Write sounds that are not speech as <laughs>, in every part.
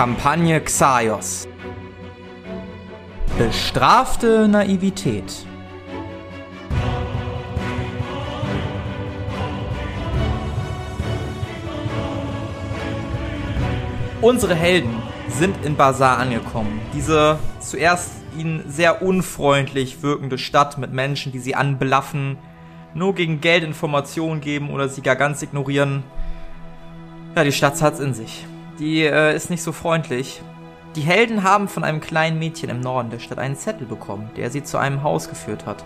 Kampagne Xaios. Bestrafte Naivität. Unsere Helden sind in Bazar angekommen. Diese zuerst ihnen sehr unfreundlich wirkende Stadt mit Menschen, die sie anblaffen, nur gegen Geld Informationen geben oder sie gar ganz ignorieren. Ja, die Stadt hat's in sich. Die äh, ist nicht so freundlich. Die Helden haben von einem kleinen Mädchen im Norden der Stadt einen Zettel bekommen, der sie zu einem Haus geführt hat.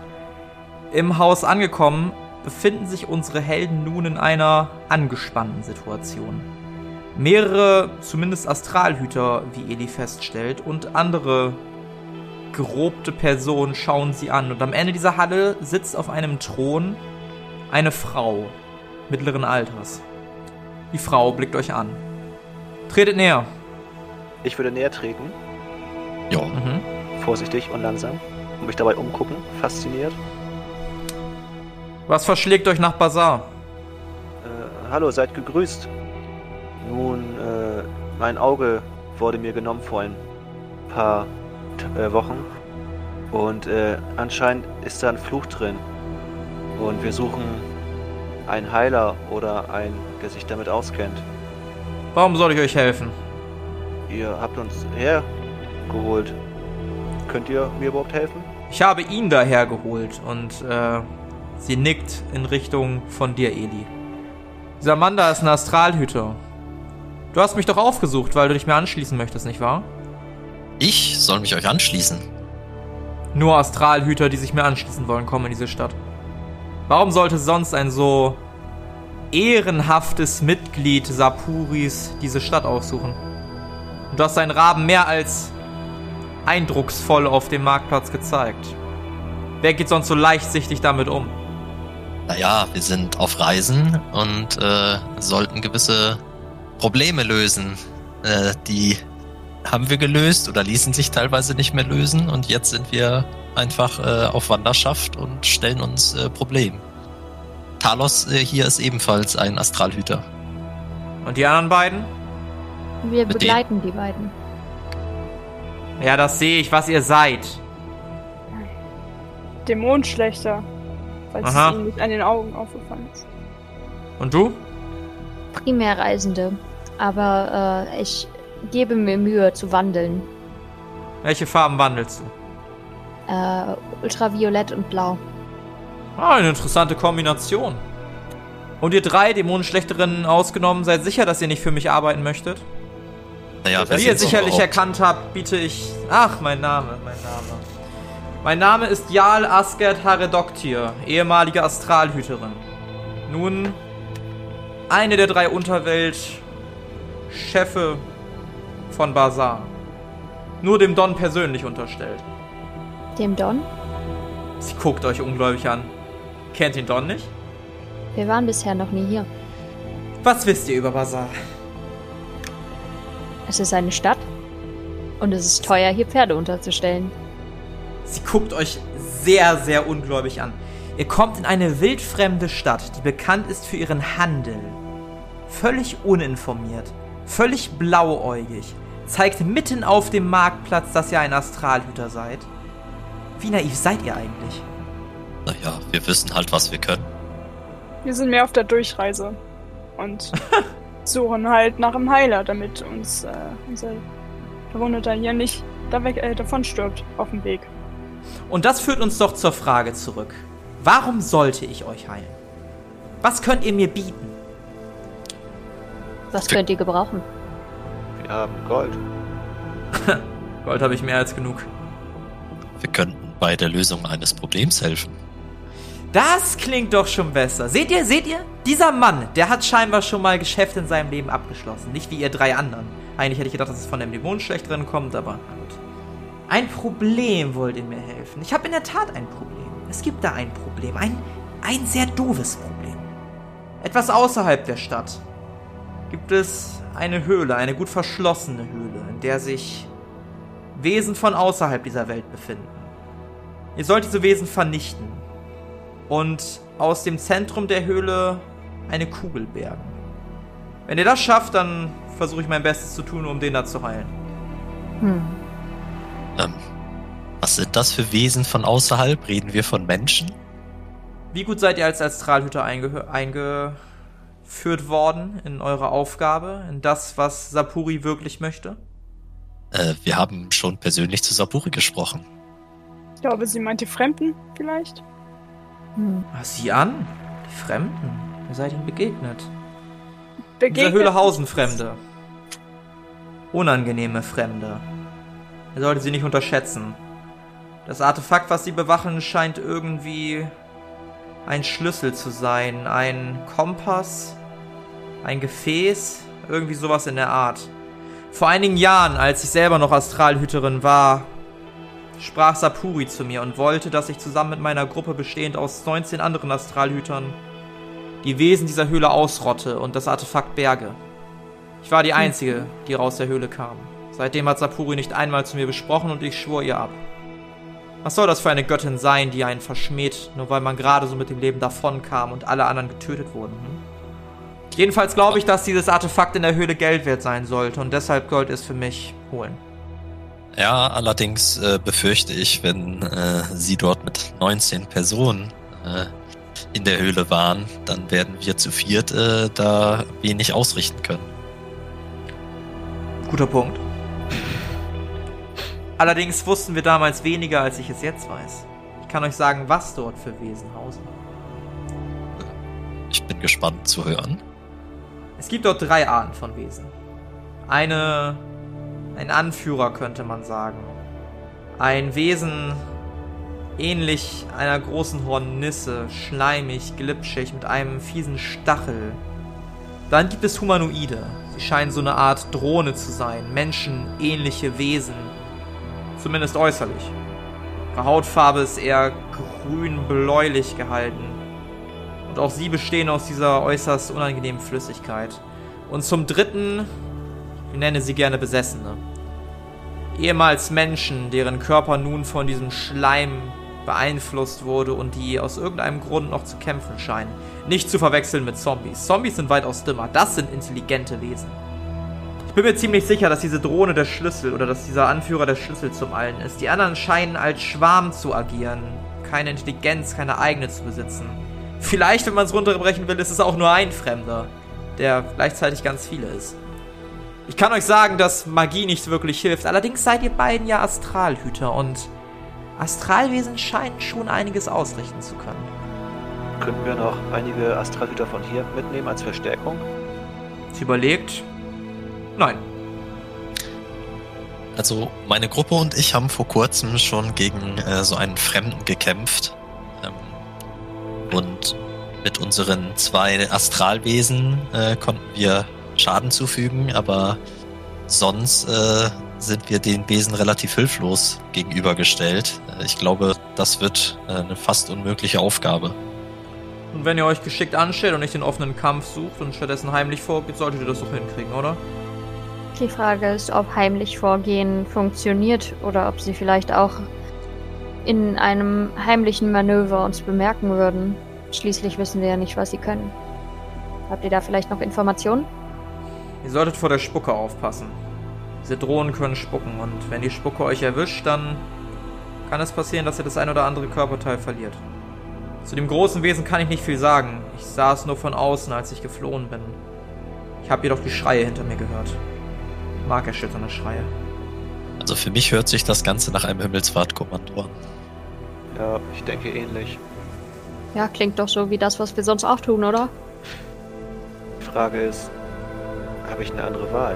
Im Haus angekommen, befinden sich unsere Helden nun in einer angespannten Situation. Mehrere, zumindest Astralhüter, wie Eli feststellt, und andere gerobte Personen schauen sie an. Und am Ende dieser Halle sitzt auf einem Thron eine Frau mittleren Alters. Die Frau blickt euch an. Tretet näher. Ich würde näher treten. Ja. Mhm. Vorsichtig und langsam. Und mich dabei umgucken. Fasziniert. Was verschlägt euch nach Bazar? Äh, hallo, seid gegrüßt. Nun, äh, mein Auge wurde mir genommen vor ein paar äh, Wochen. Und äh, anscheinend ist da ein Fluch drin. Und wir suchen einen Heiler oder einen, der sich damit auskennt. Warum soll ich euch helfen? Ihr habt uns hergeholt. Könnt ihr mir überhaupt helfen? Ich habe ihn daher geholt und äh, sie nickt in Richtung von dir, Eli. Dieser Mann da ist ein Astralhüter. Du hast mich doch aufgesucht, weil du dich mir anschließen möchtest, nicht wahr? Ich soll mich euch anschließen. Nur Astralhüter, die sich mir anschließen wollen, kommen in diese Stadt. Warum sollte sonst ein so ehrenhaftes Mitglied Sapuris diese Stadt aussuchen? Und du hast deinen Raben mehr als eindrucksvoll auf dem Marktplatz gezeigt. Wer geht sonst so leichtsichtig damit um? Naja, wir sind auf Reisen und äh, sollten gewisse Probleme lösen. Äh, die haben wir gelöst oder ließen sich teilweise nicht mehr lösen und jetzt sind wir einfach äh, auf Wanderschaft und stellen uns äh, Problemen. Talos äh, hier ist ebenfalls ein Astralhüter. Und die anderen beiden? Wir Mit begleiten die beiden. Ja, das sehe ich, was ihr seid. Dämonenschlechter. Falls Aha. es Ihnen nicht an den Augen aufgefallen ist. Und du? Primärreisende. Aber äh, ich gebe mir Mühe zu wandeln. Welche Farben wandelst du? Äh, ultraviolett und blau. Ah, eine interessante Kombination. Und ihr drei Dämonenschlechterinnen ausgenommen, seid sicher, dass ihr nicht für mich arbeiten möchtet? Naja, Wie ihr sicherlich erkannt habt, biete ich. Ach, mein Name, mein Name. Mein Name ist Jarl Asgard Haredoktir, ehemalige Astralhüterin. Nun eine der drei Unterwelt-Chefe von Bazar. Nur dem Don persönlich unterstellt. Dem Don? Sie guckt euch ungläubig an. Kennt den Don nicht? Wir waren bisher noch nie hier. Was wisst ihr über Bazar? Es ist eine Stadt. Und es ist teuer, hier Pferde unterzustellen. Sie guckt euch sehr, sehr ungläubig an. Ihr kommt in eine wildfremde Stadt, die bekannt ist für ihren Handel. Völlig uninformiert, völlig blauäugig, zeigt mitten auf dem Marktplatz, dass ihr ein Astralhüter seid. Wie naiv seid ihr eigentlich? Naja, wir wissen halt, was wir können. Wir sind mehr auf der Durchreise. Und <laughs> suchen halt nach einem Heiler, damit uns äh, unser Verwundeter hier nicht da weg, äh, davon stirbt auf dem Weg. Und das führt uns doch zur Frage zurück. Warum sollte ich euch heilen? Was könnt ihr mir bieten? Was könnt ihr gebrauchen? Wir haben Gold. <laughs> Gold habe ich mehr als genug. Wir könnten bei der Lösung eines Problems helfen. Das klingt doch schon besser. Seht ihr, seht ihr? Dieser Mann, der hat scheinbar schon mal Geschäfte in seinem Leben abgeschlossen. Nicht wie ihr drei anderen. Eigentlich hätte ich gedacht, dass es von dem Dämon schlecht drin kommt, aber gut. Ein Problem wollt ihr mir helfen. Ich habe in der Tat ein Problem. Es gibt da ein Problem. Ein, ein sehr doofes Problem. Etwas außerhalb der Stadt gibt es eine Höhle, eine gut verschlossene Höhle, in der sich Wesen von außerhalb dieser Welt befinden. Ihr sollt diese Wesen vernichten und aus dem Zentrum der Höhle eine Kugel bergen. Wenn ihr das schafft, dann versuche ich mein Bestes zu tun, um den da zu heilen. Hm. Ähm, was sind das für Wesen von außerhalb? Reden wir von Menschen? Wie gut seid ihr als Astralhüter einge eingeführt worden in eure Aufgabe, in das, was Sapuri wirklich möchte? Äh, wir haben schon persönlich zu Sapuri gesprochen. Ich glaube, sie meint die Fremden vielleicht. Hm. Ah, sieh an, die Fremden. Ihr seid ihnen begegnet. Begegnet Höhle hausen Fremde. Unangenehme Fremde. Ihr solltet sie nicht unterschätzen. Das Artefakt, was sie bewachen, scheint irgendwie ein Schlüssel zu sein. Ein Kompass, ein Gefäß, irgendwie sowas in der Art. Vor einigen Jahren, als ich selber noch Astralhüterin war, sprach Sapuri zu mir und wollte, dass ich zusammen mit meiner Gruppe bestehend aus 19 anderen Astralhütern die Wesen dieser Höhle ausrotte und das Artefakt berge. Ich war die Einzige, die raus der Höhle kam. Seitdem hat Sapuri nicht einmal zu mir besprochen und ich schwor ihr ab. Was soll das für eine Göttin sein, die einen verschmäht, nur weil man gerade so mit dem Leben davonkam und alle anderen getötet wurden? Hm? Jedenfalls glaube ich, dass dieses Artefakt in der Höhle Geld wert sein sollte und deshalb Gold es für mich holen. Ja, allerdings äh, befürchte ich, wenn äh, sie dort mit 19 Personen äh, in der Höhle waren, dann werden wir zu viert äh, da wenig ausrichten können. Guter Punkt. Allerdings wussten wir damals weniger, als ich es jetzt weiß. Ich kann euch sagen, was dort für Wesen hausen. Ich bin gespannt zu hören. Es gibt dort drei Arten von Wesen. Eine, ein Anführer könnte man sagen. Ein Wesen ähnlich einer großen Hornisse, schleimig, glitschig, mit einem fiesen Stachel. Dann gibt es Humanoide. Sie scheinen so eine Art Drohne zu sein, menschenähnliche Wesen. Zumindest äußerlich. Ihre Hautfarbe ist eher grün-bläulich gehalten. Und auch sie bestehen aus dieser äußerst unangenehmen Flüssigkeit. Und zum dritten, ich nenne sie gerne Besessene. Ehemals Menschen, deren Körper nun von diesem Schleim beeinflusst wurde und die aus irgendeinem Grund noch zu kämpfen scheinen. Nicht zu verwechseln mit Zombies. Zombies sind weitaus dümmer. Das sind intelligente Wesen. Ich bin mir ziemlich sicher, dass diese Drohne der Schlüssel oder dass dieser Anführer der Schlüssel zum Allen ist. Die anderen scheinen als Schwarm zu agieren. Keine Intelligenz, keine eigene zu besitzen. Vielleicht, wenn man es runterbrechen will, ist es auch nur ein Fremder, der gleichzeitig ganz viele ist. Ich kann euch sagen, dass Magie nicht wirklich hilft. Allerdings seid ihr beiden ja Astralhüter und Astralwesen scheinen schon einiges ausrichten zu können. Könnten wir noch einige Astralhüter von hier mitnehmen als Verstärkung? Sie überlegt. Nein. Also meine Gruppe und ich haben vor kurzem schon gegen äh, so einen Fremden gekämpft. Ähm, und mit unseren zwei Astralwesen äh, konnten wir Schaden zufügen, aber sonst äh, sind wir den Wesen relativ hilflos gegenübergestellt. Äh, ich glaube, das wird äh, eine fast unmögliche Aufgabe. Und wenn ihr euch geschickt anstellt und nicht den offenen Kampf sucht und stattdessen heimlich vorgeht, solltet ihr das doch hinkriegen, oder? Die Frage ist, ob heimlich vorgehen funktioniert oder ob sie vielleicht auch in einem heimlichen Manöver uns bemerken würden. Schließlich wissen wir ja nicht, was sie können. Habt ihr da vielleicht noch Informationen? Ihr solltet vor der Spucke aufpassen. Diese Drohnen können spucken und wenn die Spucke euch erwischt, dann kann es passieren, dass ihr das ein oder andere Körperteil verliert. Zu dem großen Wesen kann ich nicht viel sagen. Ich sah es nur von außen, als ich geflohen bin. Ich habe jedoch die Schreie hinter mir gehört. Markerschütternde Schreie. Also für mich hört sich das Ganze nach einem Himmelsfahrtkommando an. Ja, ich denke ähnlich. Ja, klingt doch so wie das, was wir sonst auch tun, oder? Die Frage ist, habe ich eine andere Wahl?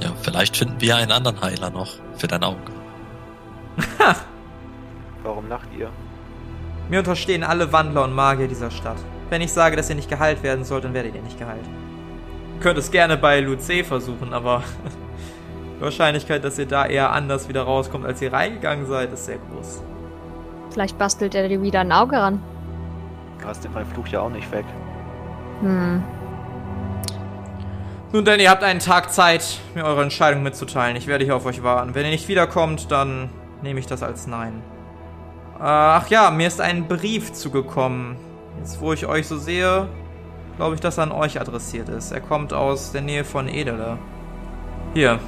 Ja, vielleicht finden wir einen anderen Heiler noch für dein Auge. Warum lacht ihr? Mir unterstehen alle Wandler und Magier dieser Stadt. Wenn ich sage, dass ihr nicht geheilt werden sollt, dann werdet ihr nicht geheilt. Ihr könnt es gerne bei Luce versuchen, aber <laughs> die Wahrscheinlichkeit, dass ihr da eher anders wieder rauskommt, als ihr reingegangen seid, ist sehr groß. Vielleicht bastelt er dir wieder ein Auge ran. Du hast den Fluch ja auch nicht weg. Hm. Nun denn, ihr habt einen Tag Zeit, mir eure Entscheidung mitzuteilen. Ich werde hier auf euch warten. Wenn ihr nicht wiederkommt, dann nehme ich das als Nein. Äh, ach ja, mir ist ein Brief zugekommen. Jetzt, wo ich euch so sehe, glaube ich, dass er an euch adressiert ist. Er kommt aus der Nähe von Edele. Hier.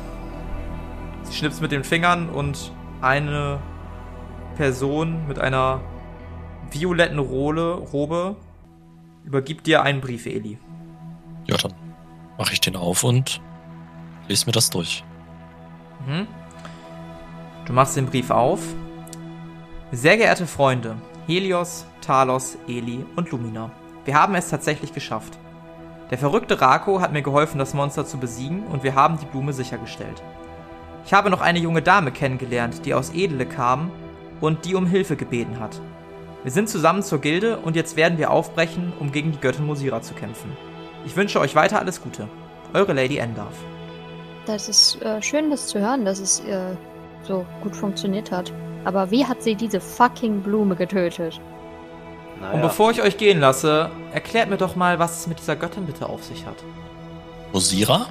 Sie schnippst mit den Fingern und eine Person mit einer violetten Rolle, Robe übergibt dir einen Brief, Eli. Ja, dann mache ich den auf und lese mir das durch. Mhm. Du machst den Brief auf. Sehr geehrte Freunde, Helios, Talos, Eli und Lumina. Wir haben es tatsächlich geschafft. Der verrückte Rako hat mir geholfen, das Monster zu besiegen und wir haben die Blume sichergestellt. Ich habe noch eine junge Dame kennengelernt, die aus Edele kam und die um Hilfe gebeten hat. Wir sind zusammen zur Gilde und jetzt werden wir aufbrechen, um gegen die Göttin Mosira zu kämpfen. Ich wünsche euch weiter alles Gute. Eure Lady Endarf. Das ist äh, schön, das zu hören, dass es äh, so gut funktioniert hat. Aber wie hat sie diese fucking Blume getötet? Naja, Und bevor ich euch gehen lasse, erklärt mir doch mal, was es mit dieser Göttin bitte auf sich hat. Rosira?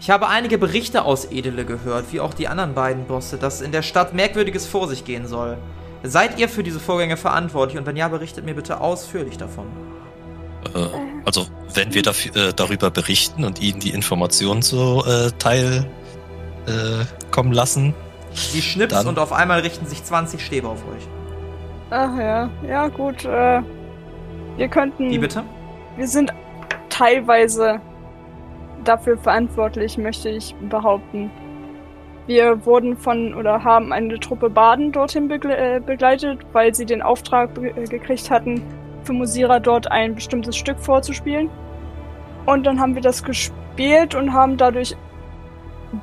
Ich habe einige Berichte aus Edele gehört, wie auch die anderen beiden Bosse, dass in der Stadt Merkwürdiges vor sich gehen soll. Seid ihr für diese Vorgänge verantwortlich und wenn ja, berichtet mir bitte ausführlich davon. Äh, also, wenn wir dafür, äh, darüber berichten und Ihnen die Informationen so äh, teil äh, kommen lassen, Sie schnippst Dann- und auf einmal richten sich 20 Stäbe auf euch. Ach ja, ja gut. Äh, wir könnten. Wie bitte? Wir sind teilweise dafür verantwortlich, möchte ich behaupten. Wir wurden von oder haben eine Truppe Baden dorthin begle äh, begleitet, weil sie den Auftrag be- gekriegt hatten, für Musira dort ein bestimmtes Stück vorzuspielen. Und dann haben wir das gespielt und haben dadurch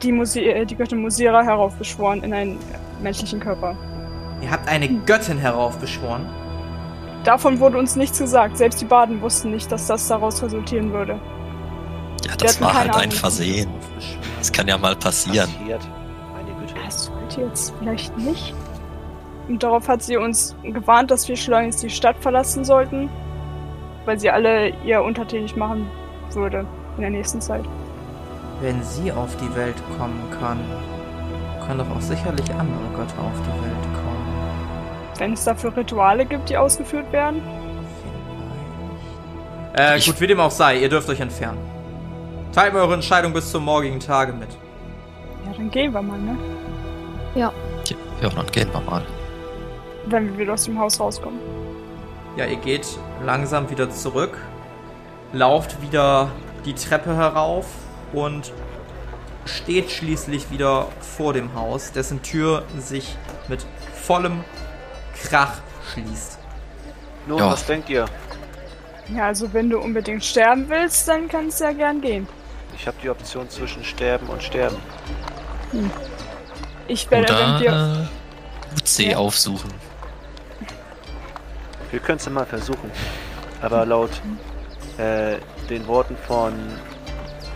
die, Musi äh, die Göttin Musira heraufbeschworen in einen menschlichen Körper. Ihr habt eine Göttin heraufbeschworen. Davon wurde uns nichts gesagt. Selbst die Baden wussten nicht, dass das daraus resultieren würde. ja, das hatten war keine halt ein. Versehen. Das kann ja mal passieren. passiert. Das sollte jetzt vielleicht nicht. Und darauf hat sie uns gewarnt, dass wir schleunigst die Stadt verlassen sollten, weil sie alle ihr untertänig machen würde in der nächsten Zeit. Wenn sie auf die Welt kommen kann, können doch auch sicherlich andere Götter auf die Welt kommen. Wenn es dafür Rituale gibt, die ausgeführt werden. Vielleicht. Äh, gut, wie dem auch sei, ihr dürft euch entfernen. Teilt mir eure Entscheidung bis zum morgigen Tage mit. Ja, dann gehen wir mal, ne? Ja, dann gehen wir mal. Wenn wir wieder aus dem Haus rauskommen. Ja, ihr geht langsam wieder zurück, lauft wieder die Treppe herauf und steht schließlich wieder vor dem Haus, dessen Tür sich mit vollem Krach schließt. Nun, Ja. was denkt ihr? Ja, also wenn du unbedingt sterben willst, dann kannst du ja gern gehen. Ich habe die Option zwischen sterben und sterben. Ich werde, wenn wir... Oder äh, UC Ja. aufsuchen. Wir können es ja mal versuchen. Aber laut äh, den Worten von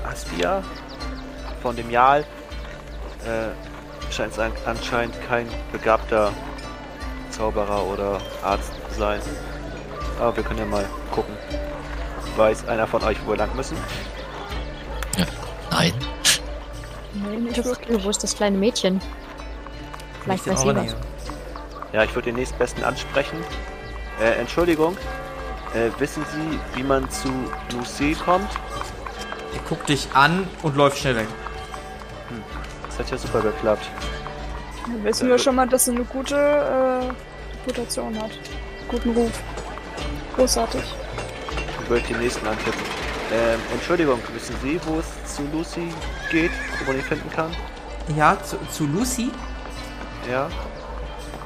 Aspia, von dem Jarl, äh, scheint es an- anscheinend kein begabter Zauberer oder Arzt zu sein. Aber wir können ja mal gucken. Weiß einer von euch, wo wir lang müssen? Nein. Nee, nicht wirklich. wo ist das kleine Mädchen? Vielleicht weiß. Nähe. Ja, ich würde den nächstbesten ansprechen. Äh, Entschuldigung. Äh, wissen Sie, wie man zu Lucy kommt? Er guckt dich an und läuft schnell weg. Das hat ja super geklappt. Dann wissen wir schon mal, dass sie eine gute äh, Reputation hat. Guten Ruf. Großartig. Ich würde den nächsten antippen. Ähm, Entschuldigung, wissen Sie, wo es zu Lucy geht, wo man ihn finden kann? Ja, zu, zu Lucy. Ja.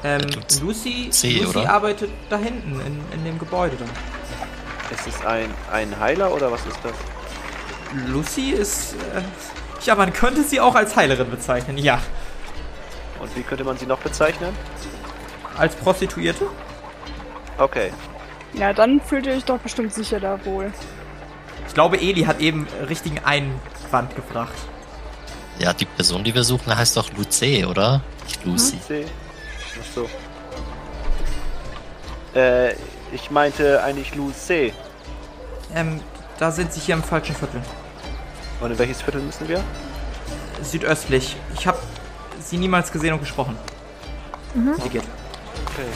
Ähm, Lucy, C, Lucy oder? arbeitet da hinten in, in dem Gebäude da. Ist es ein, ein Heiler oder was ist das? Lucy ist. Äh, ja, man könnte sie auch als Heilerin bezeichnen, ja. Und wie könnte man sie noch bezeichnen? Als Prostituierte? Okay. Ja, dann fühlt ihr euch doch bestimmt sicher da wohl. Ich glaube, Eli hat eben richtigen Einwand gebracht. Ja, die Person, die wir suchen, heißt doch Luce, oder? Nicht Lucy. C. Ach so. Äh, ich meinte eigentlich Luce. Ähm, da sind sie hier im falschen Viertel. Und in welches Viertel müssen wir? Südöstlich. Ich habe sie niemals gesehen und gesprochen. Sie geht. Okay.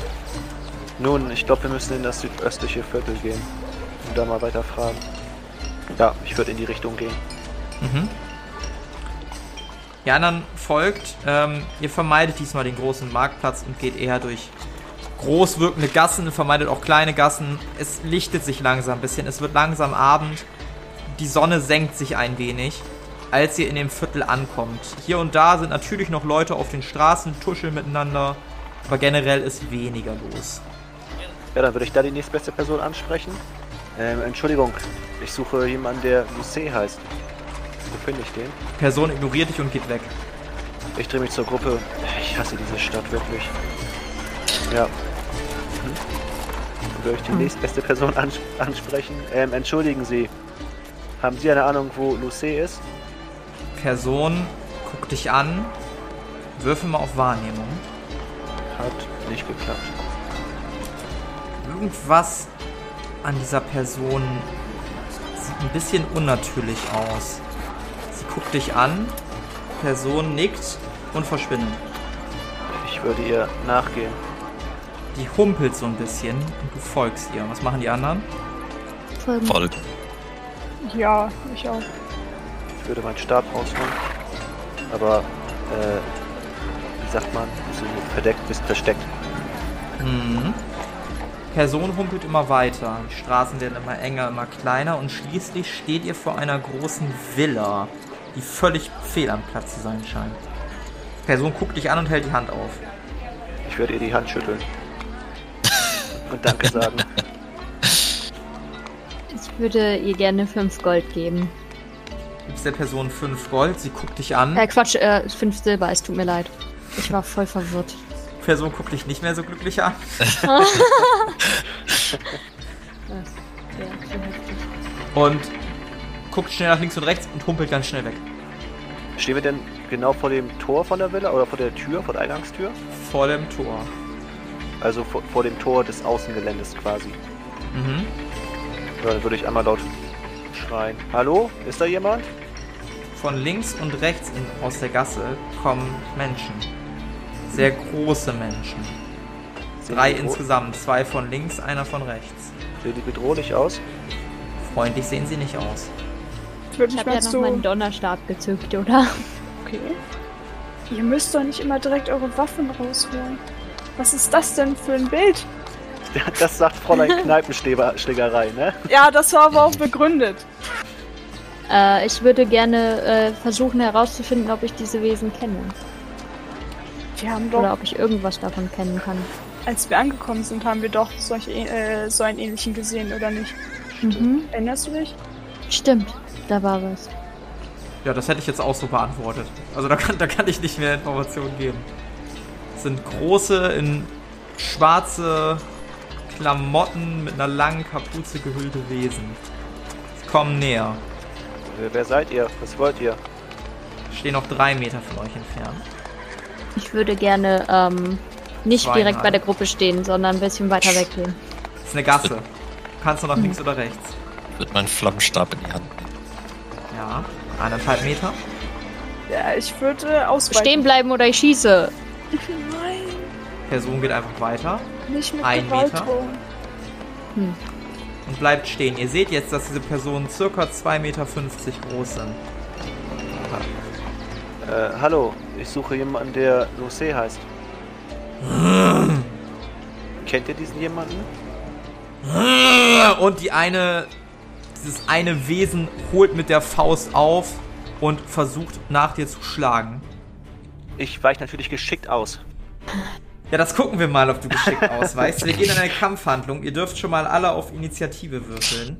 Nun, ich glaube, wir müssen in das südöstliche Viertel gehen. Und da mal weiter fragen. Ja, ich würde in die Richtung gehen. Mhm. Die anderen folgt. Ähm, ihr vermeidet diesmal den großen Marktplatz und geht eher durch groß wirkende Gassen, vermeidet auch kleine Gassen. Es lichtet sich langsam ein bisschen. Es wird langsam Abend. Die Sonne senkt sich ein wenig, als ihr in dem Viertel ankommt. Hier und da sind natürlich noch Leute auf den Straßen, tuscheln miteinander. Aber generell ist weniger los. Ja, dann würde ich da die nächstbeste Person ansprechen. Ähm, Entschuldigung, ich suche jemanden, der Luce heißt. Wo finde ich den? Person ignoriert dich und geht weg. Ich drehe mich zur Gruppe. Ich hasse diese Stadt wirklich. Ja. Hm? Würde ich die nächstbeste Person ans ansprechen. Ähm, entschuldigen Sie. Haben Sie eine Ahnung, wo Luce ist? Person guckt dich an. Würfel mal auf Wahrnehmung. Hat nicht geklappt. Irgendwas an dieser Person sieht ein bisschen unnatürlich aus. Sie guckt dich an, Person nickt und verschwindet. Ich würde ihr nachgehen. Die humpelt so ein bisschen und du folgst ihr. Was machen die anderen? Folgen. Voll. Ja, ich auch. Ich würde meinen Stab rausholen. Aber, äh, wie sagt man? So verdeckt bist versteckt. Mhm. Person humpelt immer weiter. Die Straßen werden immer enger, immer kleiner und schließlich steht ihr vor einer großen Villa, die völlig fehl am Platz zu sein scheint. Person guckt dich an und hält die Hand auf. Ich würde ihr die Hand schütteln. Und Danke sagen. Ich würde ihr gerne 5 Gold geben. Gibst der Person 5 Gold, sie guckt dich an. Äh, Quatsch, äh, 5 Silber, es tut mir leid. Ich war voll verwirrt. Person guckt dich nicht mehr so glücklich an. Ja. <laughs> Und guckt schnell nach links und rechts und humpelt ganz schnell weg. Stehen wir denn genau vor dem Tor von der Villa oder vor der Tür, vor der Eingangstür? Vor dem Tor. Also vor, vor dem Tor des Außengeländes quasi. Mhm. Ja, dann würde ich einmal laut schreien. Hallo? Ist da jemand? Von links und rechts in, aus der Gasse kommen Menschen. Sehr große Menschen. Sehen Drei insgesamt. Zwei von links, einer von rechts. Sehen die bedrohlich aus? Freundlich sehen sie nicht aus. Ich würde Ich mal ja noch zu... meinen Donnerstab gezückt, oder? Okay. Ihr müsst doch nicht immer direkt eure Waffen rausholen. Was ist das denn für ein Bild? Das sagt Fräulein <laughs> Kneipenschlägerei, ne? Ja, das war aber auch begründet. Äh, ich würde gerne äh, versuchen herauszufinden, ob ich diese Wesen kenne. Wir haben doch, Oder ob ich irgendwas davon kennen kann. als wir angekommen sind, haben wir doch solche, äh, so einen ähnlichen gesehen, oder nicht? Mhm. Erinnerst du dich? Stimmt, da war was. Ja, das hätte ich jetzt auch so beantwortet. Also da kann, da kann ich nicht mehr Informationen geben. Es sind große, in schwarze Klamotten mit einer langen Kapuze gehüllte Wesen. Sie kommen näher. Wer, wer seid ihr? Was wollt ihr? Stehen noch drei Meter von euch entfernt. Ich würde gerne ähm, nicht Zweimal. direkt bei der Gruppe stehen, sondern ein bisschen weiter weggehen. Das ist eine Gasse. Kannst du nach links oder rechts? Ich würde meinen Flammenstab in die Hand. Ja. Eineinhalb Meter. Ja, ich würde ausweichen. Stehen bleiben oder ich schieße. Nein, Person geht einfach weiter nicht mit Ein Gewalt Meter. drohen. und bleibt stehen. Ihr seht jetzt, dass diese Personen circa 2,50 Meter groß sind. Äh, hallo, ich suche jemanden, der Luce heißt. <laughs> Kennt ihr diesen jemanden? Und die eine, dieses eine Wesen holt mit der Faust auf und versucht nach dir zu schlagen. Ich weiche natürlich geschickt aus. Ja, das gucken wir mal, ob du geschickt <laughs> ausweichst. Wir gehen in eine Kampfhandlung. Ihr dürft schon mal alle auf Initiative würfeln.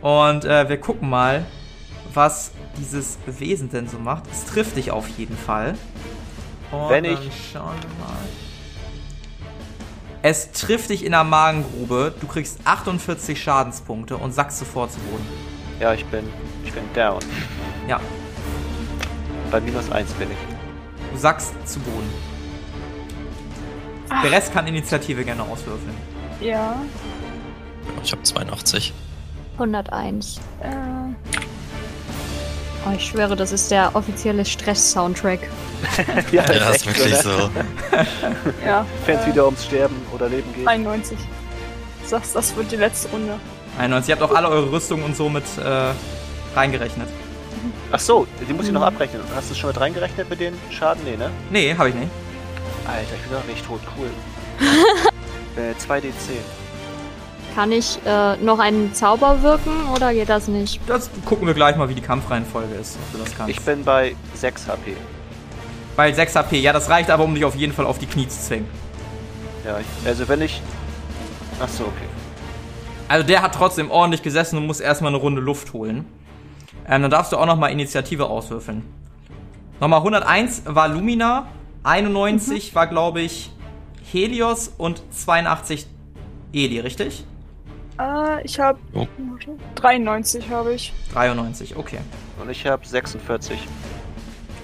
Und äh, wir gucken mal, was dieses Wesen denn so macht. Es trifft dich auf jeden Fall. Und Wenn ich- schauen wir mal. Es trifft dich in der Magengrube. Du kriegst 48 Schadenspunkte und sackst sofort zu Boden. Ja, ich bin, ich bin down. Ja, Bei minus 1 bin ich. du sackst zu Boden. Der Rest kann Initiative gerne auswürfeln. Ja. Ich habe 82. 101. Äh, Oh, ich schwöre, das ist der offizielle Stress-Soundtrack. <laughs> ja, Ja, ist wirklich so. <laughs> ja. Wenn es äh, wieder ums Sterben oder Leben geht. 91. Du sagst, das wird die letzte Runde. 91. Ihr habt auch alle eure Rüstungen und so mit äh, reingerechnet. Ach so, die muss ich noch abrechnen. Hast du es schon mit reingerechnet mit den Schaden? Nee, ne? Nee, habe ich nicht. Alter, ich bin doch nicht tot. Cool. <laughs> äh, 2d10. Kann ich äh, noch einen Zauber wirken oder geht das nicht? Das gucken wir gleich mal, wie die Kampfreihenfolge ist, ob du das kannst. Ich bin bei 6 HP. Weil 6 HP, ja, das reicht aber, um dich auf jeden Fall auf die Knie zu zwingen. Ja, ich, also wenn ich... Ach so, okay. Also der hat trotzdem ordentlich gesessen und muss erstmal eine Runde Luft holen. Ähm, dann darfst du auch nochmal Initiative auswürfeln. Nochmal 101 war Lumina, 91 war, glaube ich, Helios und 82 Eli, richtig? Äh, ich habe Jo. 93 habe ich. 93, okay. Und ich habe 46.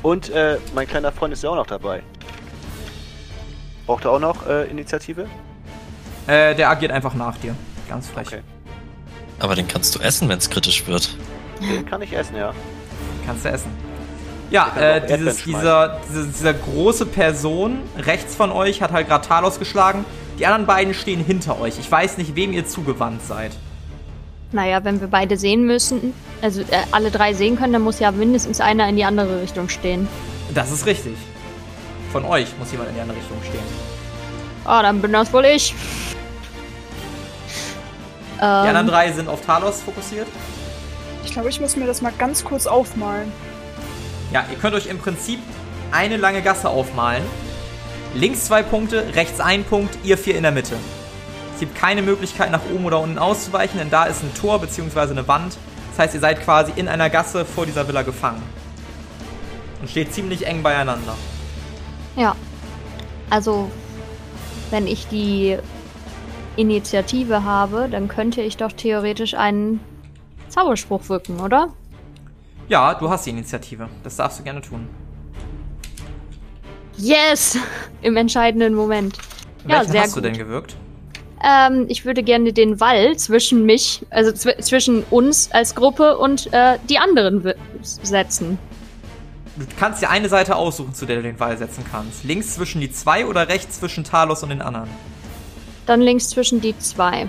Und äh, mein kleiner Freund ist ja auch noch dabei. Braucht er auch noch äh, Initiative? Äh, der agiert einfach nach dir. Ganz frech. Okay. Aber den kannst du essen, wenn es kritisch wird. Den kann ich essen, ja. Kannst du essen. Ja, äh, dieses, dieser, diese, dieser große Person rechts von euch hat halt gerade Talos geschlagen. Die anderen beiden stehen hinter euch. Ich weiß nicht, wem ihr zugewandt seid. Naja, wenn wir beide sehen müssen, also äh, alle drei sehen können, dann muss ja mindestens einer in die andere Richtung stehen. Das ist richtig. Von euch muss jemand in die andere Richtung stehen. Ah, dann bin das wohl ich. Die anderen Ähm, drei sind auf Talos fokussiert. Ich glaube, ich muss mir das mal ganz kurz aufmalen. Ja, ihr könnt euch im Prinzip eine lange Gasse aufmalen. Links zwei Punkte, rechts ein Punkt, ihr vier in der Mitte. Es gibt keine Möglichkeit nach oben oder unten auszuweichen, denn da ist ein Tor bzw. eine Wand. Das heißt, ihr seid quasi in einer Gasse vor dieser Villa gefangen. Und steht ziemlich eng beieinander. ja. Also, wenn ich die Initiative habe, dann könnte ich doch theoretisch einen Zauberspruch wirken, oder? Ja, du hast die Initiative. Das darfst du gerne tun. Yes! Im entscheidenden Moment. Ja, Welchen sehr hast du gut. denn gewirkt? Ähm, ich würde gerne den Wall zwischen mich, also zw zwischen uns als Gruppe und äh, die anderen setzen. Du kannst dir eine Seite aussuchen, zu der du den Wall setzen kannst. Links zwischen die zwei oder rechts zwischen Talos und den anderen? Dann links zwischen die zwei.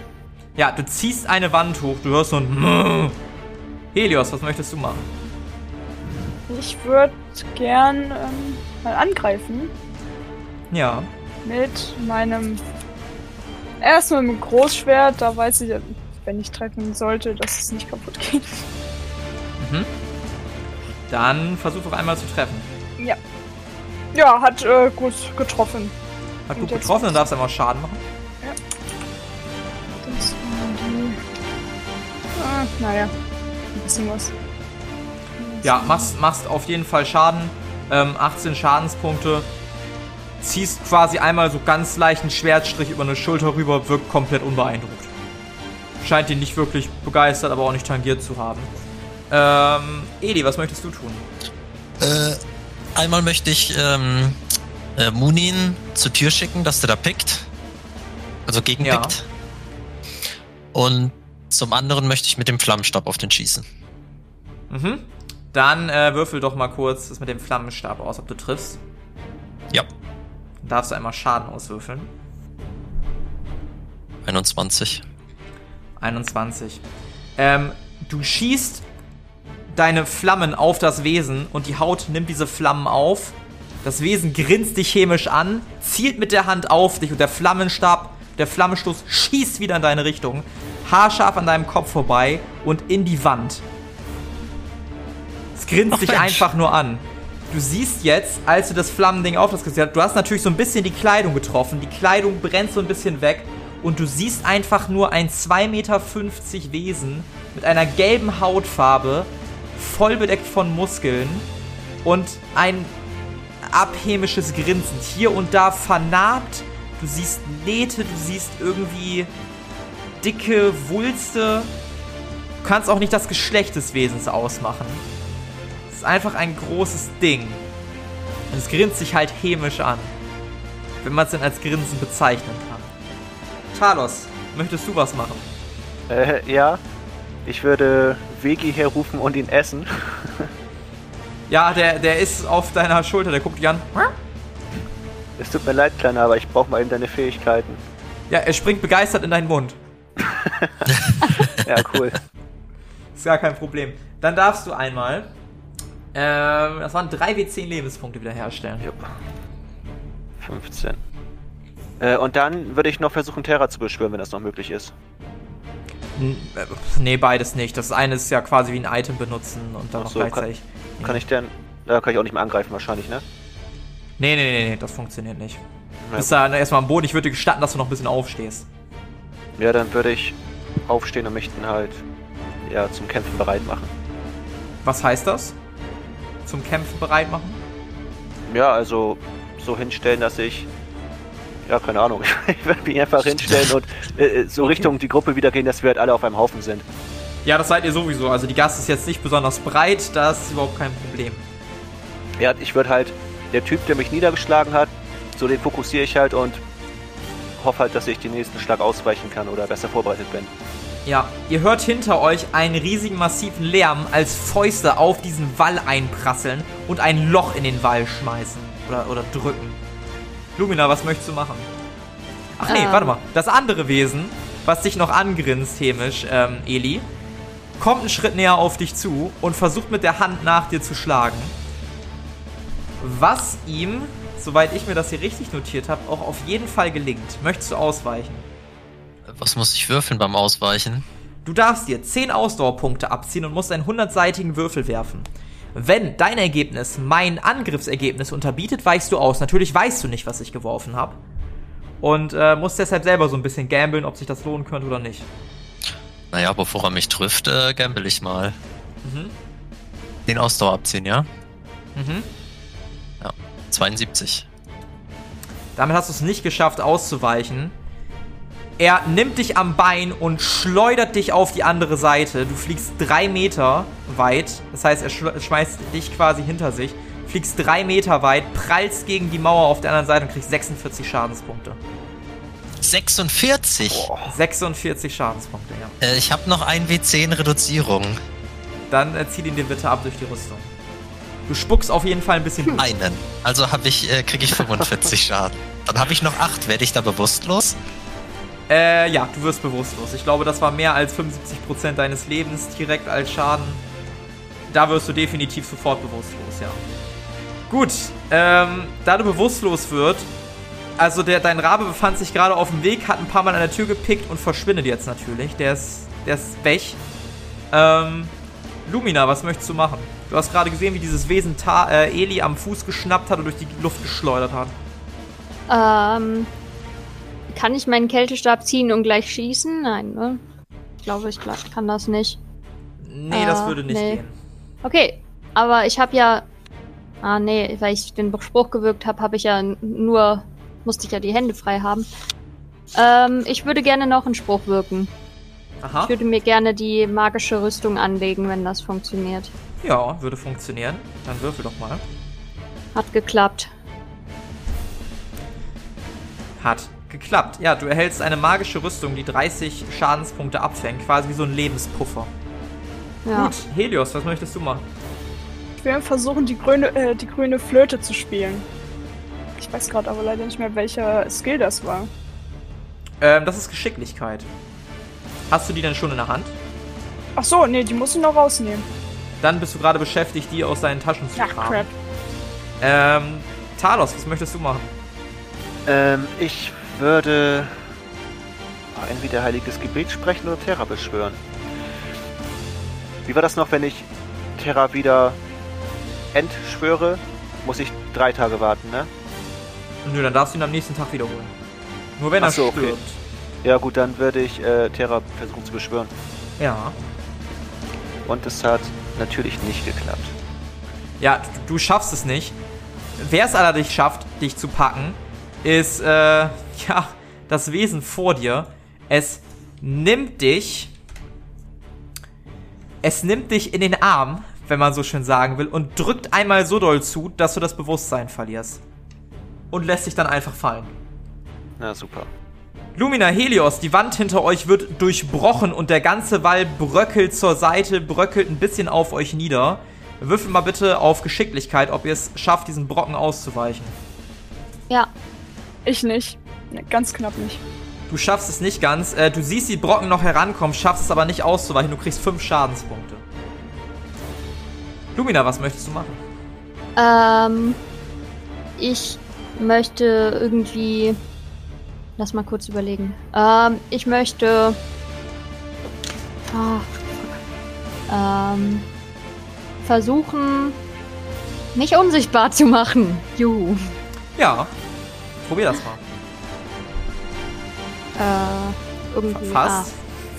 Ja, du ziehst eine Wand hoch, du hörst so ein <laughs> Helios, was möchtest du machen? Ich würde gern ähm, mal angreifen Ja. mit meinem. Erstmal mit dem Großschwert, da weiß ich, wenn ich treffen sollte, dass es nicht kaputt geht. Dann versuch doch einmal zu treffen. Ja, hat äh, gut getroffen. Hat Und gut getroffen, dann was? darfst du einmal Schaden machen. Das war die. Ah, naja. Ein bisschen was. Ja, machst, machst auf jeden Fall Schaden. Ähm, 18 Schadenspunkte. Ziehst quasi einmal so ganz leichten Schwertstrich über eine Schulter rüber, wirkt komplett unbeeindruckt. Scheint ihn nicht wirklich begeistert, aber auch nicht tangiert zu haben. Ähm, Edi, was möchtest du tun? Äh, einmal möchte ich ähm, äh, Munin zur Tür schicken, dass der da pickt. Also gegenpickt. Und zum anderen möchte ich mit dem Flammenstab auf den schießen. Mhm. Dann äh, würfel doch mal kurz das mit dem Flammenstab aus, ob du triffst. Ja, Dann darfst du einmal Schaden auswürfeln. 21. 21. Ähm, du schießt deine Flammen auf das Wesen und die Haut nimmt diese Flammen auf. Das Wesen grinst dich chemisch an, zielt mit der Hand auf dich und der Flammenstab, der Flammenstoß schießt wieder in deine Richtung, haarscharf an deinem Kopf vorbei und in die Wand. Grinst Ach, dich Mensch. einfach nur an. Du siehst jetzt, als du das Flammending auf das Gesicht hast, du hast natürlich so ein bisschen die Kleidung getroffen. Die Kleidung brennt so ein bisschen weg und du siehst einfach nur ein 2,50 Meter Wesen mit einer gelben Hautfarbe, voll bedeckt von Muskeln und ein abhämisches Grinsen. Hier und da vernarbt du siehst Nähte, du siehst irgendwie dicke Wulste. Du kannst auch nicht das Geschlecht des Wesens ausmachen. Einfach ein großes Ding. Und es grinst sich halt hämisch an. Wenn man es denn als Grinsen bezeichnen kann. Talos, möchtest du was machen? Äh, ja. Ich würde Vegi herrufen und ihn essen. <laughs> Ja, der, der ist auf deiner Schulter, der guckt dich an. Es tut mir leid, Kleiner, aber ich brauche mal eben deine Fähigkeiten. Ja, er springt begeistert in deinen Mund. <laughs> Ja, cool. <laughs> Ist gar kein Problem. Dann darfst du einmal. Ähm, das waren 3 W10 Lebenspunkte wiederherstellen. Jupp. 15. Äh, und dann würde ich noch versuchen, Terra zu beschwören, wenn das noch möglich ist. N äh, nee, beides nicht. Das eine ist ja quasi wie ein Item benutzen und dann Ach noch so, gleichzeitig. Kann ich denn. Da kann ich auch nicht mehr angreifen, wahrscheinlich, ne? Nee, nee, nee, nee, das funktioniert nicht. Du bist da erstmal am Boden. Ich würde dir gestatten, dass du noch ein bisschen aufstehst. ja, dann würde ich aufstehen und mich dann halt ja, zum Kämpfen bereit machen. Was heißt das? Zum Kämpfen bereit machen? Ja, also so hinstellen, dass ich. Ja, keine Ahnung. <laughs> Ich werde mich einfach hinstellen und äh, so Richtung die Gruppe wieder gehen, dass wir halt alle auf einem Haufen sind. Ja, das seid ihr sowieso. Also die Gasse ist jetzt nicht besonders breit. Das ist überhaupt kein Problem. Ja, ich würde halt. Der Typ, der mich niedergeschlagen hat, so den fokussiere ich halt und hoffe halt, dass ich den nächsten Schlag ausweichen kann oder besser vorbereitet bin. Ja, ihr hört hinter euch einen riesigen massiven Lärm, als Fäuste auf diesen Wall einprasseln und ein Loch in den Wall schmeißen oder, oder drücken. Lumina, was möchtest du machen? Ach nee, Ähm. warte mal. Das andere Wesen, was dich noch angrinst, hämisch, ähm, Eli, kommt einen Schritt näher auf dich zu und versucht mit der Hand nach dir zu schlagen. Was ihm, soweit ich mir das hier richtig notiert habe, auch auf jeden Fall gelingt. Möchtest du ausweichen? Was muss ich würfeln beim Ausweichen? Du darfst dir 10 Ausdauerpunkte abziehen und musst einen 100-seitigen Würfel werfen. Wenn dein Ergebnis mein Angriffsergebnis unterbietet, weichst du aus. Natürlich weißt du nicht, was ich geworfen habe. Und äh, musst deshalb selber so ein bisschen gambeln, ob sich das lohnen könnte oder nicht. Naja, bevor er mich trifft, äh, gamble ich mal. Mhm. Den Ausdauer abziehen, ja? Mhm. 72. Damit hast du es nicht geschafft, auszuweichen. Er nimmt dich am Bein und schleudert dich auf die andere Seite. Du fliegst drei Meter weit. Das heißt, er schmeißt dich quasi hinter sich. Fliegst drei Meter weit, prallst gegen die Mauer auf der anderen Seite und kriegst 46 Schadenspunkte. 46? 46 Schadenspunkte, ja. Äh, ich habe noch ein W10 Reduzierung. Dann äh, zieh ihn dir bitte ab durch die Rüstung. Du spuckst auf jeden Fall ein bisschen Blut. Einen. Also habe ich, äh, kriege ich 45 Schaden. Dann habe ich noch 8. Werde ich da bewusstlos? Äh, ja, du wirst bewusstlos. Ich glaube, das war mehr als 75% deines Lebens direkt als Schaden. Da wirst du definitiv sofort bewusstlos, ja. Gut, ähm, da du bewusstlos wird, also der, dein Rabe befand sich gerade auf dem Weg, hat ein paar Mal an der Tür gepickt und verschwindet jetzt natürlich. Der ist, der ist weg. Ähm, Lumina, was möchtest du machen? Du hast gerade gesehen, wie dieses Wesen Ta äh, Eli am Fuß geschnappt hat und durch die Luft geschleudert hat. Ähm, kann ich meinen Kältestab ziehen und gleich schießen? Nein, ne? Ich glaube, ich kann das nicht. Nee, das Äh, würde nicht nee. gehen. Okay, aber ich habe ja. Ah, nee, weil ich den Spruch gewirkt habe, habe ich ja nur. Musste ich ja die Hände frei haben. Ähm, ich würde gerne noch einen Spruch wirken. Aha. Ich würde mir gerne die magische Rüstung anlegen, wenn das funktioniert. Ja, würde funktionieren. Dann würfel doch mal. Hat geklappt. Hat geklappt. Ja, du erhältst eine magische Rüstung, die 30 Schadenspunkte abfängt. Quasi wie so ein Lebenspuffer. Ja. Gut, Helios, was möchtest du machen? Ich will versuchen, die grüne, äh, die grüne Flöte zu spielen. Ich weiß gerade aber leider nicht mehr, welcher Skill das war. Ähm, das ist Geschicklichkeit. Hast du die denn schon in der Hand? Ach so, nee, die muss ich noch rausnehmen. Dann bist du gerade beschäftigt, die aus deinen Taschen zu Ach, kramen. crap. Ähm, Talos, was möchtest du machen? Ähm, ich würde entweder heiliges Gebet sprechen oder Terra beschwören. Wie war das noch, wenn ich Terra wieder entschwöre? Muss ich drei Tage warten, ne? Nö, dann darfst du ihn am nächsten Tag wiederholen. Nur wenn Ach er so, okay. stirbt. Ja gut, dann würde ich äh, Terra versuchen zu beschwören. Ja. Und es hat natürlich nicht geklappt. Ja, du, du schaffst es nicht. Wer es allerdings schafft, dich zu packen, ist, äh, ja, das Wesen vor dir. Es nimmt dich. Es nimmt dich in den Arm, wenn man so schön sagen will, und drückt einmal so doll zu, dass du das Bewusstsein verlierst. Und lässt dich dann einfach fallen. Na super. Lumina Helios, die Wand hinter euch wird durchbrochen und der ganze Wall bröckelt zur Seite, bröckelt ein bisschen auf euch nieder. Würfel mal bitte auf Geschicklichkeit, ob ihr es schafft, diesen Brocken auszuweichen. Ja. Ich nicht. Ganz knapp nicht. Du schaffst es nicht ganz. Äh, du siehst die Brocken noch herankommen, schaffst es aber nicht auszuweichen. Du kriegst fünf Schadenspunkte. Lumina, was möchtest du machen? Ähm, ich möchte irgendwie. Lass mal kurz überlegen. Ähm, ich möchte. Ah, fuck. ähm, versuchen, mich unsichtbar zu machen. Juhu. Ja, probier das mal. Äh, irgendwie. Fast,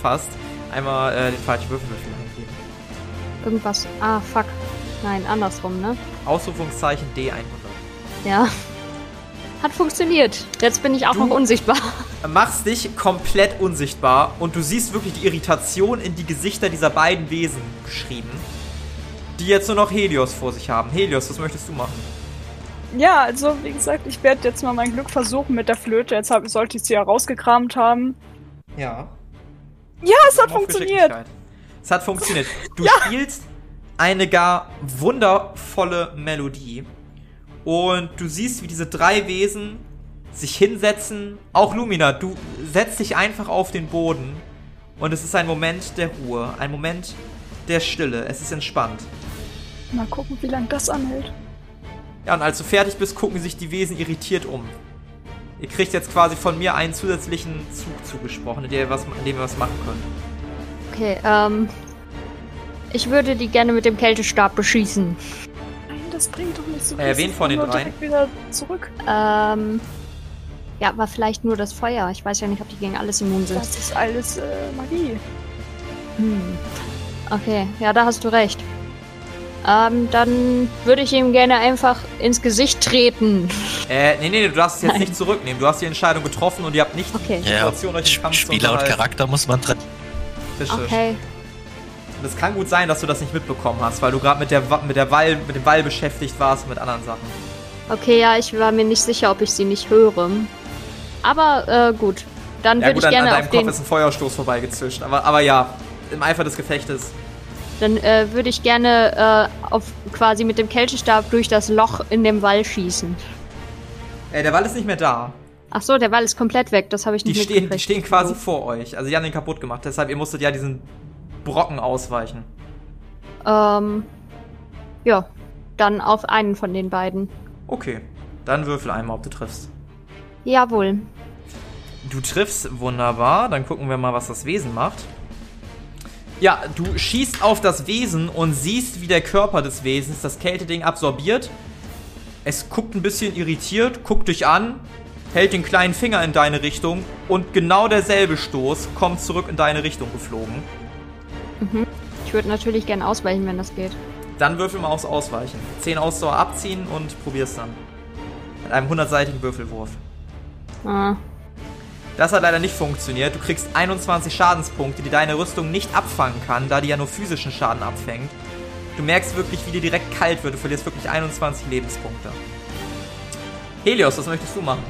fast. Einmal äh, den falschen Würfelwürfel eingeben. Ah, irgendwas. Ah, fuck. Nein, andersrum, ne? Ausrufungszeichen D100. Ja. Hat funktioniert. Jetzt bin ich auch Du- noch unsichtbar. machst dich komplett unsichtbar und du siehst wirklich die Irritation in die Gesichter dieser beiden Wesen geschrieben, die jetzt nur noch Helios vor sich haben. Helios, was möchtest du machen? Ja, also wie gesagt, ich werde jetzt mal mein Glück versuchen mit der Flöte. Jetzt hab, sollte ich sie ja rausgekramt haben. Ja. Ja, es hat funktioniert. Es hat funktioniert. Du <laughs> spielst eine gar wundervolle Melodie und du siehst, wie diese drei Wesen sich hinsetzen. Auch Lumina, du setzt dich einfach auf den Boden und es ist ein Moment der Ruhe, ein Moment der Stille. Es ist entspannt. Mal gucken, wie lange das anhält. Ja, und als du fertig bist, gucken sich die Wesen irritiert um. Ihr kriegt jetzt quasi von mir einen zusätzlichen Zug zugesprochen, in dem ihr was, in dem ihr was machen könnt. Okay, ähm. Ich würde die gerne mit dem Kältestab beschießen. Nein, das bringt doch nicht so Äh, viel. wen von den dreien? wieder zurück. Ähm. Ja, aber vielleicht nur das Feuer. Ich weiß ja nicht, ob die gegen alles immun sind. Das ist alles äh, Magie. Hm. Okay, ja, da hast du recht. Ähm, dann würde ich ihm gerne einfach ins Gesicht treten. Äh, nee, nee, du darfst es jetzt Nein. nicht zurücknehmen. Du hast die Entscheidung getroffen und ihr habt nicht Okay. die Ja, Situation, euch im Kampf Spieler und. Charakter muss man trennen. Richtig. Okay. Und es kann gut sein, dass du das nicht mitbekommen hast, weil du gerade mit der Wa- mit der Wall, mit dem Wall beschäftigt warst und mit anderen Sachen. Okay, ja, ich war mir nicht sicher, ob ich sie nicht höre. Aber, äh, gut. Dann Ja würde gut, ich an, an gerne deinem auf Kopf den. ist ein Feuerstoß vorbeigezischt. Aber, aber ja, im Eifer des Gefechtes. Dann äh, würde ich gerne äh, auf quasi mit dem Kältestab durch das Loch in dem Wall schießen. Äh, der Wall ist nicht mehr da. Ach so, der Wall ist komplett weg. Das habe ich Die nicht stehen, die stehen quasi vor euch. Also die haben den kaputt gemacht. Deshalb, ihr musstet ja diesen Brocken ausweichen. Ähm, ja, dann auf einen von den beiden. Okay. Dann würfel einmal, ob du triffst. Jawohl. Du triffst wunderbar. Dann gucken wir mal, was das Wesen macht. Ja, du schießt auf das Wesen und siehst, wie der Körper des Wesens das Kälteding absorbiert. Es guckt ein bisschen irritiert, guckt dich an, hält den kleinen Finger in deine Richtung und genau derselbe Stoß kommt zurück in deine Richtung geflogen. Ich würde natürlich gern ausweichen, wenn das geht. Dann würfel mal aufs Ausweichen. 10 Ausdauer abziehen und probier's dann. Mit einem 100-seitigen Würfelwurf. Ah, Das hat leider nicht funktioniert. Du kriegst 21 Schadenspunkte, die deine Rüstung nicht abfangen kann, da die ja nur physischen Schaden abfängt. Du merkst wirklich, wie dir direkt kalt wird. Du verlierst wirklich 21 Lebenspunkte. Helios, was möchtest du machen?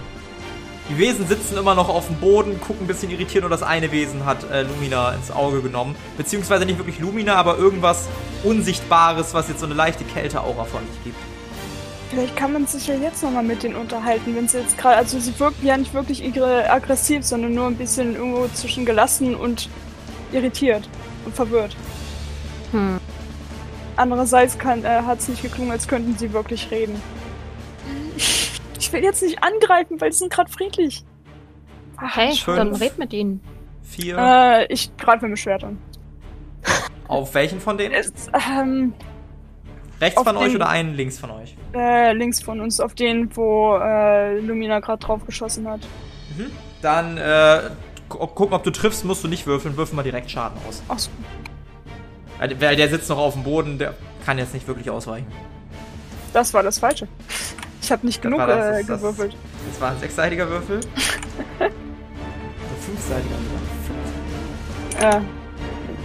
Die Wesen sitzen immer noch auf dem Boden, gucken ein bisschen irritiert, nur das eine Wesen hat äh, Lumina ins Auge genommen. Beziehungsweise nicht wirklich Lumina, aber irgendwas Unsichtbares, was jetzt so eine leichte Kälteaura von sich gibt. Vielleicht kann man sich ja jetzt nochmal mit denen unterhalten, wenn sie jetzt gerade, also sie wirken ja nicht wirklich aggressiv, sondern nur ein bisschen irgendwo zwischen gelassen und irritiert und verwirrt. hm. Andererseits äh, hat es nicht geklungen, als könnten sie wirklich reden. <laughs> Ich will jetzt nicht angreifen, weil sie sind gerade friedlich. Ach, Okay, Schön. dann red mit ihnen. Vier. Äh, ich greife mit Schwert an. Auf welchen von denen? Es, ähm, Rechts auf von euch den- oder einen links von euch? äh, links von uns, auf den, wo äh, Lumina gerade drauf geschossen hat. Mhm. Dann äh, gu- gucken, ob du triffst, musst du nicht würfeln. Würfel mal direkt Schaden aus. Achso. Weil weil der sitzt noch auf dem Boden, der kann jetzt nicht wirklich ausweichen. Das war das Falsche. Ich habe nicht Das genug das, äh, das- das- gewürfelt. Das war ein sechsseitiger Würfel. <laughs> ein fünfseitiger Würfel. Ja,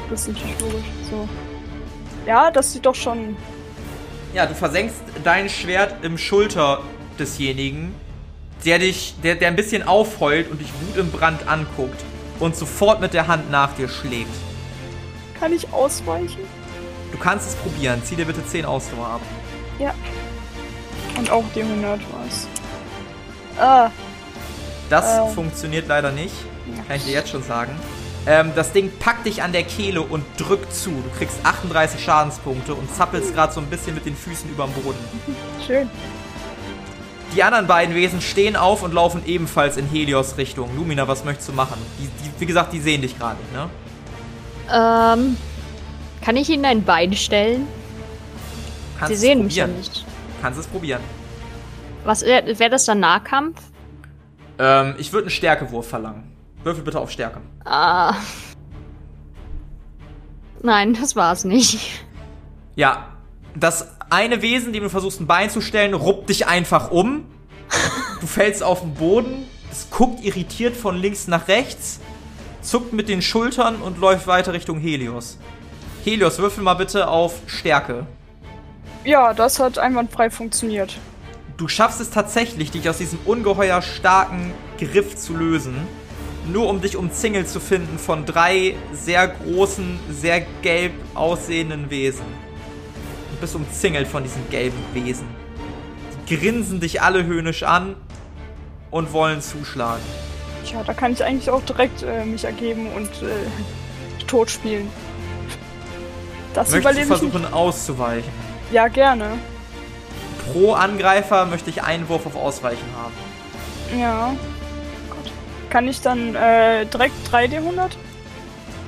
das ist natürlich logisch. So. Ja, das sieht doch schon. Ja, du versenkst dein Schwert im Schulter desjenigen, der dich, der, der ein bisschen aufheult und dich Wut im Brand anguckt und sofort mit der Hand nach dir schlägt. Kann ich ausweichen? Du kannst es probieren. Zieh dir bitte 10 Ausdauer ab. Und auch die 100 was. Ah, Das Ähm. funktioniert leider nicht. Kann ich dir jetzt schon sagen. Ähm, das Ding packt dich an der Kehle und drückt zu. Du kriegst 38 Schadenspunkte und zappelst gerade so ein bisschen mit den Füßen überm Boden. <laughs> schön. Die anderen beiden Wesen stehen auf und laufen ebenfalls in Helios Richtung. Lumina, was möchtest du machen? Die, die, wie gesagt, die sehen dich gerade nicht, ne? Ähm, kann ich ihnen ein Bein stellen? Kannst Sie es sehen mich ja nicht. Kannst es probieren. Was wäre wär das dann Nahkampf? Ähm, ich würde einen Stärkewurf verlangen. Würfel bitte auf Stärke. Ah. Nein, das war's nicht. Ja, das eine Wesen, dem du versuchst ein Bein zu stellen, ruppt dich einfach um. Du fällst auf den Boden. Es guckt irritiert von links nach rechts, zuckt mit den Schultern und läuft weiter Richtung Helios. Helios, würfel mal bitte auf Stärke. Ja, das hat einwandfrei funktioniert. Du schaffst es tatsächlich, dich aus diesem ungeheuer starken Griff zu lösen, nur um dich umzingelt zu finden von drei sehr großen, sehr gelb aussehenden Wesen. Du bist umzingelt von diesen gelben Wesen. Die grinsen dich alle höhnisch an und wollen zuschlagen. Tja, da kann ich eigentlich auch direkt äh, mich ergeben und äh, tot spielen. Das Möchtest du überlebe ich nicht. versuchen auszuweichen? Ja, gerne. Pro Angreifer möchte ich einen Wurf auf Ausweichen haben. Ja. Kann ich dann äh, direkt 3D100?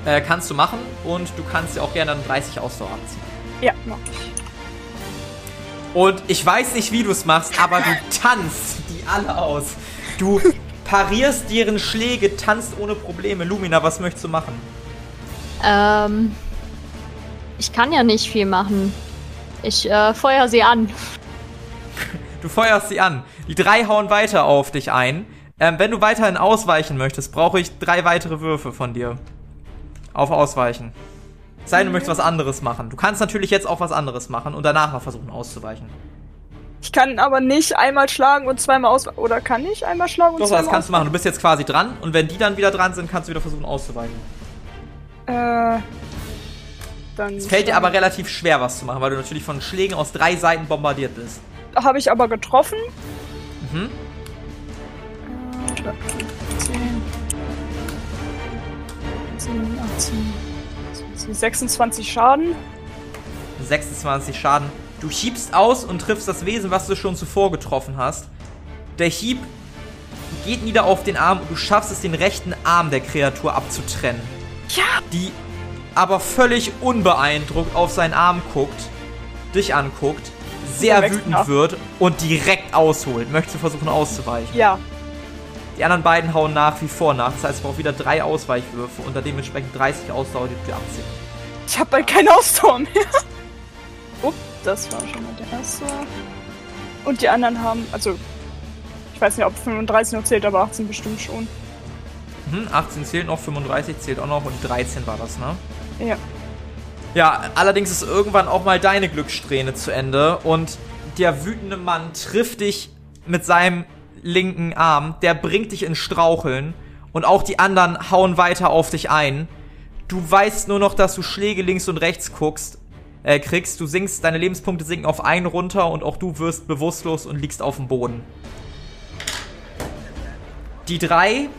Äh, kannst du machen und du kannst dir auch gerne dann 30 Ausdauer abziehen. Ja, mach ich. Und ich weiß nicht, wie du es machst, aber du <laughs> tanzt die alle aus. Du parierst deren Schläge, tanzt ohne Probleme. Lumina, was möchtest du machen? Ähm, ich kann ja nicht viel machen. Ich äh, feuer sie an. Du feuerst sie an. Die drei hauen weiter auf dich ein. Ähm, wenn du weiterhin ausweichen möchtest, brauche ich drei weitere Würfe von dir. Auf Ausweichen. Sei denn, du möchtest was anderes machen. Du kannst natürlich jetzt auch was anderes machen und danach noch versuchen auszuweichen. Ich kann aber nicht einmal schlagen und zweimal aus. Oder kann ich einmal schlagen und Doch, zweimal das kannst du machen. Du bist jetzt quasi dran und wenn die dann wieder dran sind, kannst du wieder versuchen auszuweichen. Äh. Dann. Es fällt dir aber relativ schwer, was zu machen, weil du natürlich von Schlägen aus drei Seiten bombardiert bist. Habe ich aber getroffen. Mhm. Äh, 10. 10, 18. 26 Schaden. 26 Schaden. Du schiebst aus und triffst das Wesen, was du schon zuvor getroffen hast. Der Hieb geht nieder auf den Arm und du schaffst es, den rechten Arm der Kreatur abzutrennen. Ja! Die aber völlig unbeeindruckt auf seinen Arm guckt, dich anguckt, sehr wütend wird und direkt ausholt. Möchtest du versuchen auszuweichen? Ja. Die anderen beiden hauen nach wie vor nach. Das heißt, es braucht wieder drei Ausweichwürfe und dann dementsprechend 30 Ausdauer, die du dir abziehst. Ich habe bald keine Ausdauer mehr. <laughs> Upp, das war schon mal der erste. Und die anderen haben, also, ich weiß nicht, ob 35 noch zählt, aber 18 bestimmt schon. Mhm, 18 zählt noch, 35 zählt auch noch und 13 war das, ne? Ja. Ja, allerdings ist irgendwann auch mal deine Glückssträhne zu Ende und der wütende Mann trifft dich mit seinem linken Arm, der bringt dich in Straucheln und auch die anderen hauen weiter auf dich ein. Du weißt nur noch, dass du Schläge links und rechts guckst, äh, kriegst. Du sinkst, deine Lebenspunkte sinken auf einen runter und auch du wirst bewusstlos und liegst auf dem Boden. Die drei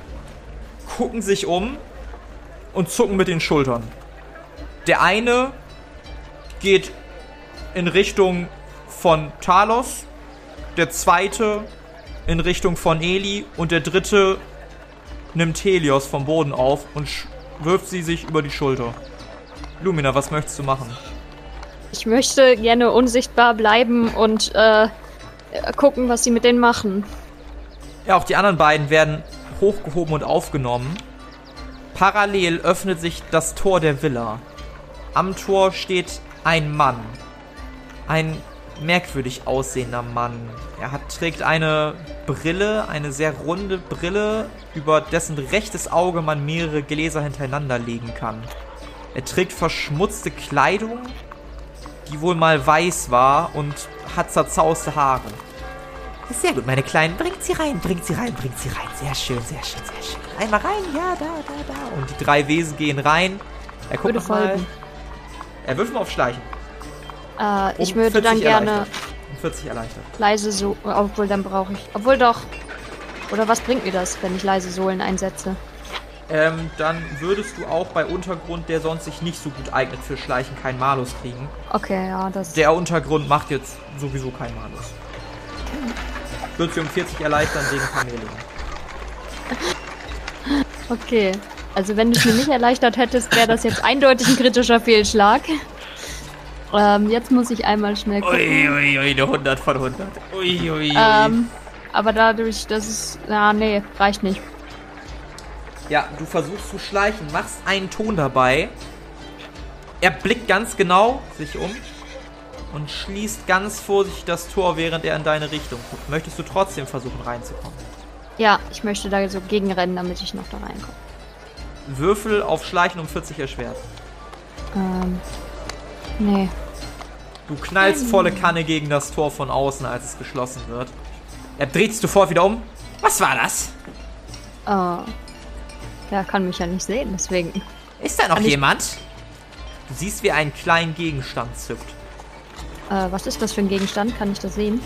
gucken sich um und zucken mit den Schultern. Der eine geht in Richtung von Talos, der zweite in Richtung von Eli und der dritte nimmt Helios vom Boden auf und wirft sie sich über die Schulter. Lumina, was möchtest du machen? Ich möchte gerne unsichtbar bleiben und äh, gucken, was sie mit denen machen. Ja, auch die anderen beiden werden hochgehoben und aufgenommen. Parallel öffnet sich das Tor der Villa. Am Tor steht ein Mann. Ein merkwürdig aussehender Mann. Er hat, trägt eine Brille, eine sehr runde Brille, über dessen rechtes Auge man mehrere Gläser hintereinander legen kann. Er trägt verschmutzte Kleidung, die wohl mal weiß war und hat zerzauste Haare. Sehr gut, meine Kleinen. Bringt sie rein, bringt sie rein, bringt sie rein. Sehr schön, sehr schön, sehr schön. Einmal rein, ja, da, da, da. Und die drei Wesen gehen rein. Er guckt mal. folgen. Er wirft mal auf Schleichen. Äh, ich Um würde 40 dann gerne erleichtert. Um 40 erleichtert. leise so. Obwohl, dann brauche ich. Obwohl doch. Oder was bringt mir das, wenn ich leise Sohlen einsetze? Ähm, dann würdest du auch bei Untergrund, der sonst sich nicht so gut eignet für Schleichen, keinen Malus kriegen. Okay, ja, das. Der Untergrund macht jetzt sowieso keinen Malus. Wird sie um 40 erleichtern wegen Kamelion. Okay. Also wenn du es mir nicht erleichtert hättest, wäre das jetzt eindeutig ein kritischer Fehlschlag. Ähm, jetzt muss ich einmal schnell gucken. Uiuiui, ui, eine 100 von 100. Uiuiui. Ui, ui. Ähm, aber dadurch, dass es. Na, nee, reicht nicht. Ja, du versuchst zu schleichen, machst einen Ton dabei. Er blickt ganz genau sich um und schließt ganz vorsichtig das Tor, während er in deine Richtung guckt. Möchtest du trotzdem versuchen reinzukommen? Ja, ich möchte da so gegenrennen, damit ich noch da reinkomme. Würfel auf Schleichen um 40 erschwert. Ähm. Nee. Du knallst volle Kanne gegen das Tor von außen, als es geschlossen wird. Er dreht sich sofort wieder um. Was war das? Oh. Der kann mich ja nicht sehen, deswegen. Ist da noch jemand? Du siehst, wie er einen kleinen Gegenstand zückt. Äh, was ist das für ein Gegenstand? Kann ich das sehen?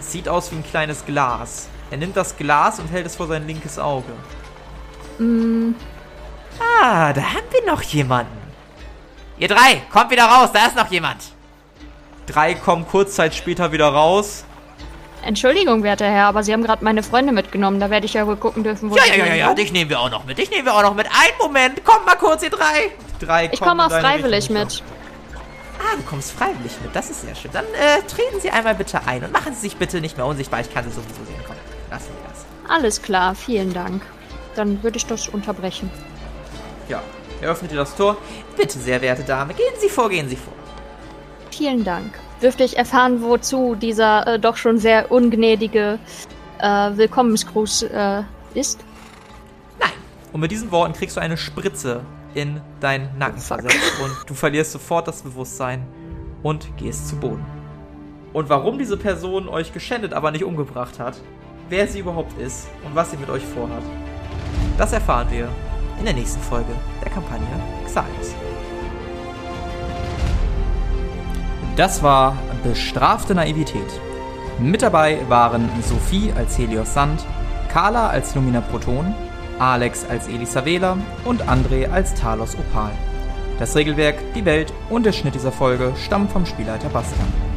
Es sieht aus wie ein kleines Glas. Er nimmt das Glas und hält es vor sein linkes Auge. Mm, Ah, da haben wir noch jemanden. Ihr drei, kommt wieder raus, da ist noch jemand. Drei kommen kurz Zeit später wieder raus. Entschuldigung, werter Herr, aber Sie haben gerade meine Freunde mitgenommen. Da werde ich ja wohl gucken dürfen, wo Ja, sie ja, ja, ja, dich nehmen wir auch noch mit. Dich nehmen wir auch noch mit. Einen Moment, kommt mal kurz, ihr drei. Drei Ich kommen komme auch freiwillig mit. Ah, du kommst freiwillig mit. Das ist sehr schön. Dann äh, treten Sie einmal bitte ein und machen Sie sich bitte nicht mehr unsichtbar. Ich kann Sie sowieso sehen. Komm, lassen wir das. Alles klar, vielen Dank. Dann würde ich das unterbrechen. Ja, er öffnet dir das Tor. Bitte, sehr werte Dame, gehen Sie vor, gehen Sie vor. Vielen Dank. Dürfte ich erfahren, wozu dieser äh, doch schon sehr ungnädige äh, Willkommensgruß äh, ist? Nein. Und mit diesen Worten kriegst du eine Spritze in deinen Nacken versetzt und du verlierst sofort das Bewusstsein und gehst zu Boden. Und warum diese Person euch geschändet, aber nicht umgebracht hat, wer sie überhaupt ist und was sie mit euch vorhat, das erfahren wir in der nächsten Folge der Kampagne Xalius. Das war Bestrafte Naivität. Mit dabei waren Sophie als Helios Sand, Carla als Lumina Proton, Alex als Elisa Wähler und André als Talos Opal. Das Regelwerk, die Welt und der Schnitt dieser Folge stammen vom Spielleiter Bastian.